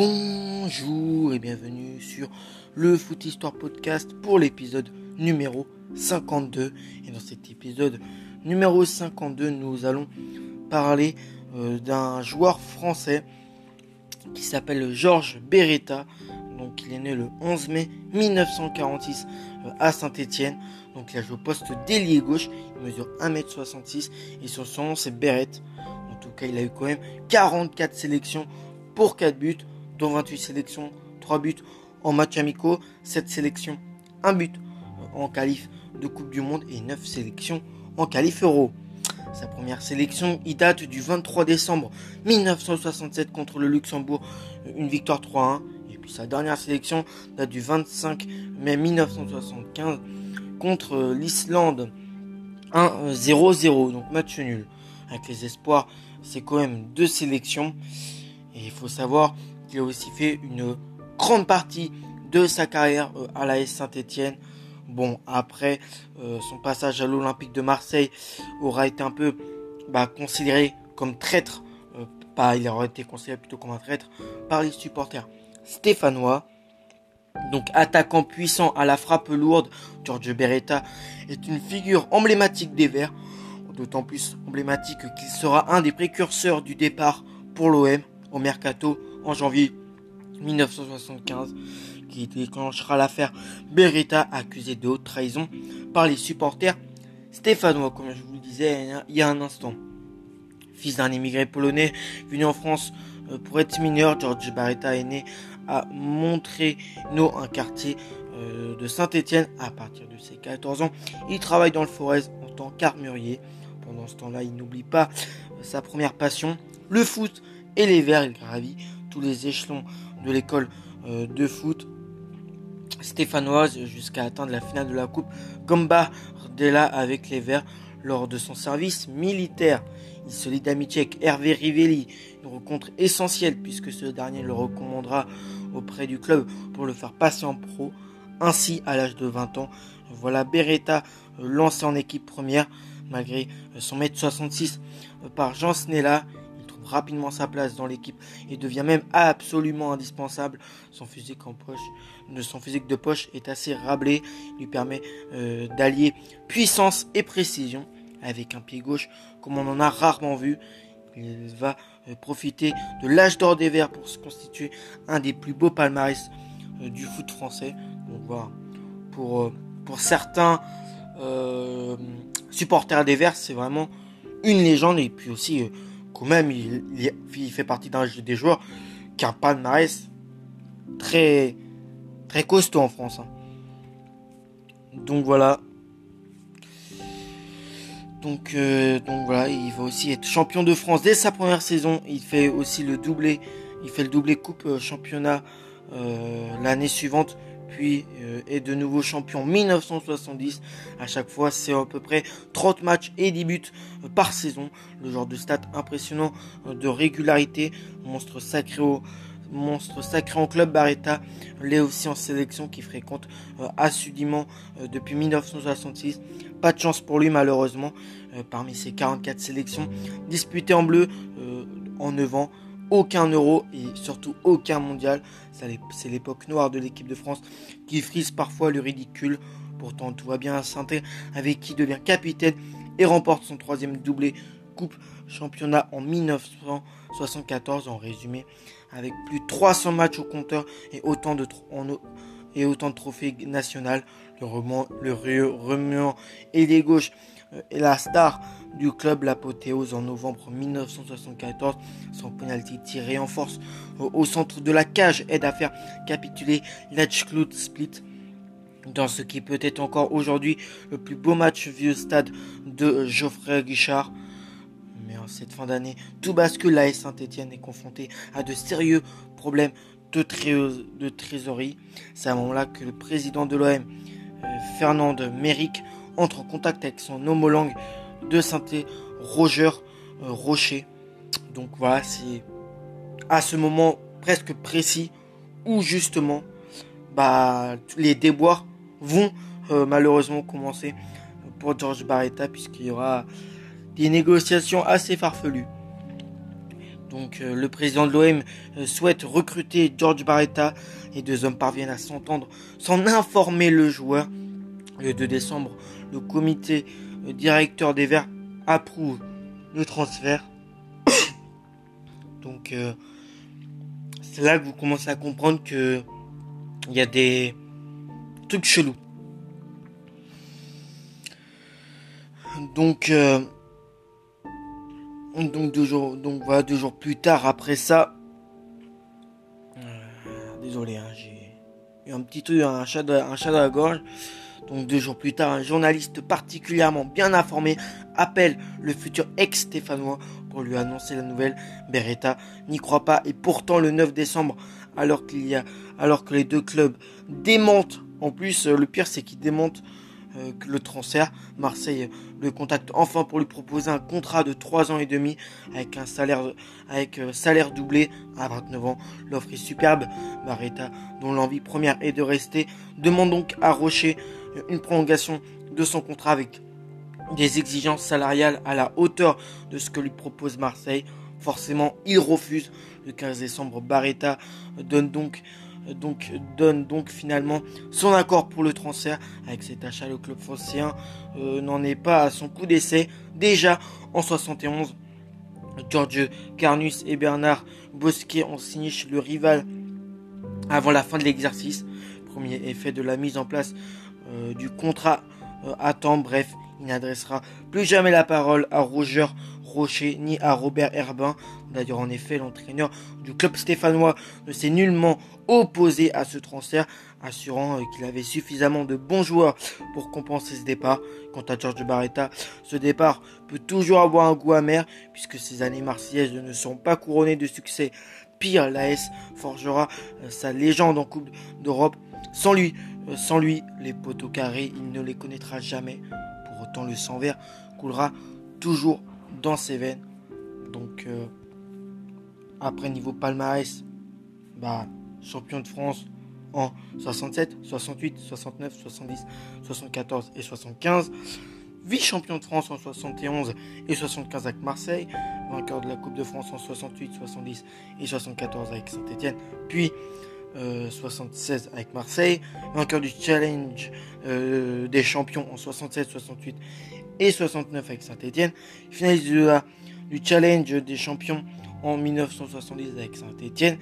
Bonjour et bienvenue sur le Foot Histoire Podcast pour l'épisode numéro 52. Et dans cet épisode numéro 52, nous allons parler euh, d'un joueur français qui s'appelle Georges Beretta. Donc il est né le 11 mai 1946 euh, à Saint-Étienne. Donc il a joué au poste d'ailier gauche. Il mesure 1m66 et son nom c'est Beretta. En tout cas, il a eu quand même 44 sélections pour 4 buts, dont 28 sélections, 3 buts en match amicaux, 7 sélections, 1 but en qualif de Coupe du Monde et 9 sélections en qualif euro. Sa première sélection, il date du 23 décembre 1967 contre le Luxembourg, une victoire 3-1. Et puis sa dernière sélection date du 25 mai 1975 contre l'Islande 1-0-0, donc match nul. Avec les espoirs, c'est quand même deux sélections. Et il faut savoir qu'il a aussi fait une grande partie de sa carrière euh, à la S Saint-Etienne. Bon, après euh, son passage à l'Olympique de Marseille aura été un peu bah, considéré comme traître. Euh, il aurait été considéré plutôt comme un traître par les supporters stéphanois. Donc attaquant puissant à la frappe lourde, Giorgio Beretta est une figure emblématique des Verts, d'autant plus emblématique qu'il sera un des précurseurs du départ pour l'OM au mercato en janvier 1975 qui déclenchera l'affaire Beretta accusé de haute trahison par les supporters stéphanois comme je vous le disais il y a un instant. Fils d'un immigré polonais venu en France euh, pour être mineur, George Beretta est né à Montreno, un quartier euh, de Saint-Étienne à partir de ses 14 ans. Il travaille dans le Forez en tant qu'armurier. Pendant ce temps-là, il n'oublie pas euh, sa première passion, le foot et les Verts. Il gravit les échelons de l'école euh, de foot stéphanoise jusqu'à atteindre la finale de la Coupe Gambardella avec les Verts lors de son service militaire. Il se lie d'amitié avec Hervé Rivelli, une rencontre essentielle puisque ce dernier le recommandera auprès du club pour le faire passer en pro. Ainsi, à l'âge de 20 ans, voilà Beretta lancé en équipe première malgré son mètre 66 euh, par Jean Snella rapidement sa place dans l'équipe et devient même absolument indispensable. Son physique de poche est assez rablé, lui permet euh, d'allier puissance et précision avec un pied gauche comme on en a rarement vu. Il va euh, profiter de l'âge d'or des Verts pour se constituer un des plus beaux palmarès euh, du foot français. Donc voilà, pour, pour certains supporters des Verts, c'est vraiment une légende et puis aussi même, il, fait partie d'un des joueurs qui a un palmarès très, très costaud en France. Hein. Donc voilà. Donc, euh, donc voilà, il va aussi être champion de France dès sa première saison. Il fait aussi le doublé. Il fait le doublé coupe euh, championnat euh, l'année suivante puis euh, est de nouveau champion 1970. À chaque fois, c'est à peu près 30 matchs et 10 buts euh, par saison. Le genre de stats impressionnant euh, de régularité. Monstre sacré au monstre sacré en club Barretta, l'est aussi en sélection qui fréquente assidûment depuis 1966. Pas de chance pour lui malheureusement. parmi ses 44 sélections disputées en bleu en 9 ans, aucun euro et surtout aucun mondial. C'est l'époque noire de l'équipe de France qui frise parfois le ridicule. Pourtant, tout va bien à saint avec qui devient capitaine et remporte son troisième doublé Coupe Championnat en 1974. En résumé, avec plus de 300 matchs au compteur et autant de, trophées nationaux, le, remuant, et les gauches euh, et la star du club, l'apothéose en novembre 1974. Son penalty tiré en force au centre de la cage aide à faire capituler l'Edgeclute Split dans ce qui peut être encore aujourd'hui le plus beau match vieux stade de Geoffrey Guichard. Mais en cette fin d'année, tout bascule. La Saint-Etienne est confronté à de sérieux problèmes de, de trésorerie. C'est à ce moment-là que le président de l'OM, euh, Fernand Méric, entre en contact avec son homologue de synthé Roger euh, Rocher. Donc voilà, c'est à ce moment presque précis où justement bah, les déboires vont euh, malheureusement commencer pour George Barretta puisqu'il y aura des négociations assez farfelues. Donc euh, le président de l'OM souhaite recruter George Barretta. Les deux hommes parviennent à s'entendre sans informer le joueur. Le 2 décembre, le comité euh, directeur des Verts approuve le transfert. Donc c'est là que vous commencez à comprendre que il y a des trucs chelous. Donc donc deux jours, donc voilà, deux jours plus tard après ça. Euh, désolé, hein, j'ai un petit truc, un chat, de, chat la gorge. Donc deux jours plus tard, un journaliste particulièrement bien informé appelle le futur ex-stéphanois pour lui annoncer la nouvelle. Beretta n'y croit pas et pourtant le 9 décembre, alors que les deux clubs démentent. En plus, euh, le pire c'est qu'ils démentent euh, le transfert. Marseille le contacte enfin pour lui proposer un contrat de 3 ans et demi avec un salaire, avec euh, salaire doublé à 29 ans. L'offre est superbe. Barretta, dont l'envie première est de rester, demande donc à Rocher une prolongation de son contrat avec des exigences salariales à la hauteur de ce que lui propose Marseille. Forcément, il refuse. Le 15 décembre, Barretta donne donc donc, donne donc finalement son accord pour le transfert. Avec cet achat, le club phocéen euh, n'en est pas à son coup d'essai. Déjà en 71, George Carnus et Bernard Bosquet ont signé le rival avant la fin de l'exercice. Premier effet de la mise en place euh, du contrat euh, à temps. Bref, il n'adressera plus jamais la parole à Roger Rocher ni à Robert Herbin. D'ailleurs, en effet, l'entraîneur du club stéphanois ne s'est nullement opposé à ce transfert, assurant euh, qu'il avait suffisamment de bons joueurs pour compenser ce départ. Quant à George Barretta, ce départ peut toujours avoir un goût amer, puisque ces années marseillaises ne sont pas couronnées de succès. Pire, l'AS forgera euh, sa légende en Coupe d'Europe. Sans lui, euh, sans lui, les poteaux carrés, il ne les connaîtra jamais. Pour autant, le sang vert coulera toujours dans ses veines. Donc, après niveau palmarès, bah, champion de France en 67, 68, 69, 70, 74 et 75. Vice-champion de France en 71 et 75 avec Marseille. Vainqueur de la Coupe de France en 68, 70 et 74 avec Saint-Etienne. Puis 76 euh, avec Marseille. Vainqueur du Challenge euh, des champions en 67, 68 et 69 avec Saint-Etienne. Finaliste du Challenge des champions en 1970 avec Saint-Etienne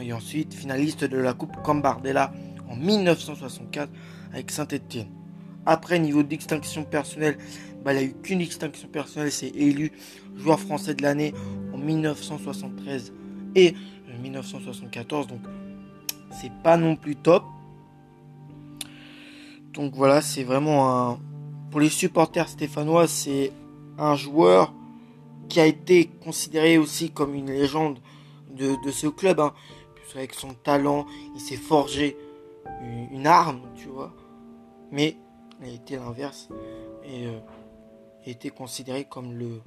et ensuite finaliste de la Coupe Cambardella en 1964 avec Saint-Etienne. Après, niveau d'extinction personnelle, bah, il n'y a eu qu'une extinction personnelle, c'est élu joueur français de l'année en 1973 et 1974, donc c'est pas non plus top. Donc voilà, c'est vraiment un. Pour les supporters stéphanois, c'est un joueur qui a été considéré aussi comme une légende de, ce club. Hein avec son talent, il s'est forgé une, arme, tu vois. Mais il a été l'inverse et euh, a été considéré comme le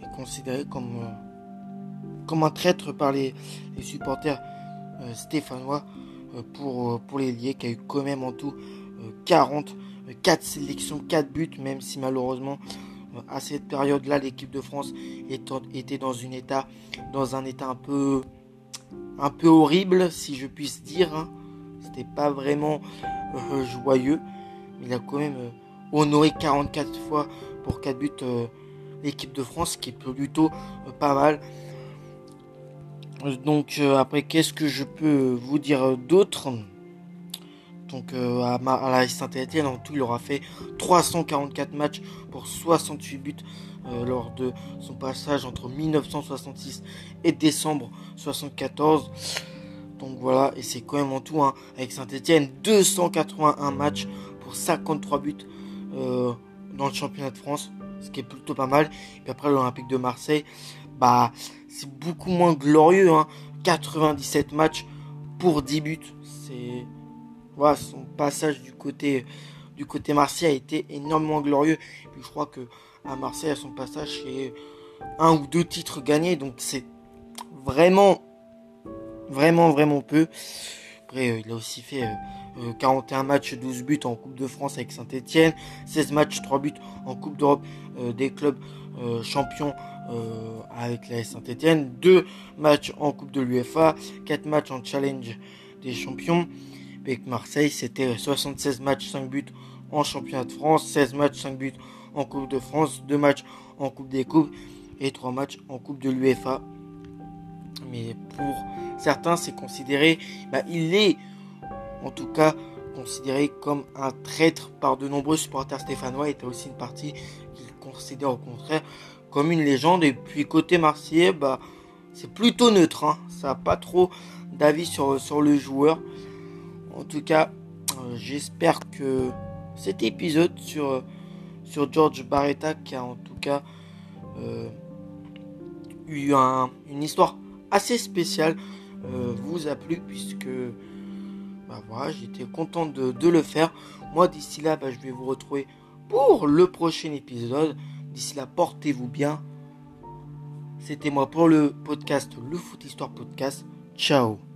est considéré comme euh, comme un traître par les, supporters euh, stéphanois pour pour les liés qui a eu quand même en tout 40 4 sélections, 4 buts même si malheureusement à cette période-là, l'équipe de France était dans, une état, dans un état un peu, un peu horrible, si je puisse dire. Hein. C'était pas vraiment euh, joyeux. Il a quand même euh, honoré 44 fois pour 4 buts euh, l'équipe de France, ce qui est plutôt pas mal. Donc après, qu'est-ce que je peux vous dire d'autre? Donc euh, à, la Saint-Etienne, en tout, il aura fait 344 matchs pour 68 buts euh, lors de son passage entre 1966 et décembre 74. Donc voilà, et c'est quand même en tout, hein, avec Saint-Etienne, 281 matchs pour 53 buts euh, dans le championnat de France, ce qui est plutôt pas mal. Et puis après, l'Olympique de Marseille, bah, c'est beaucoup moins glorieux, 97 hein. matchs pour 10 buts. C'est voilà, son passage du côté, du côté Marseille a été énormément glorieux. Puis je crois que à Marseille, à son passage, c'est un ou deux titres gagnés. Donc c'est vraiment, vraiment, vraiment peu. Après, euh, il a aussi fait 41 euh, matchs, 12 buts en Coupe de France avec Saint-Etienne, 16 matchs, 3 buts en Coupe d'Europe euh, des clubs euh, champions avec la Saint-Etienne, 2 matchs en Coupe de l'UFA, 4 matchs en Challenge des champions. Avec Marseille, c'était 76 matchs, 5 buts en championnat de France, 16 matchs, 5 buts en Coupe de France, 2 matchs en Coupe des Coupes et 3 matchs en Coupe de l'UFA. Mais pour certains, c'est considéré, bah, il est en tout cas considéré comme un traître par de nombreux supporters stéphanois. Et aussi une partie considère au contraire comme une légende. Et puis côté marseillais, bah, c'est plutôt neutre. Hein. Ça n'a pas trop d'avis sur, sur le joueur. En tout cas, euh, j'espère que cet épisode sur, sur George Barretta, qui a en tout cas euh, eu une histoire assez spéciale, euh, vous a plu puisque bah voilà, j'étais content de, le faire. Moi, d'ici là, bah, je vais vous retrouver pour le prochain épisode. D'ici là, portez-vous bien. C'était moi pour le podcast, le Foot Histoire Podcast. Ciao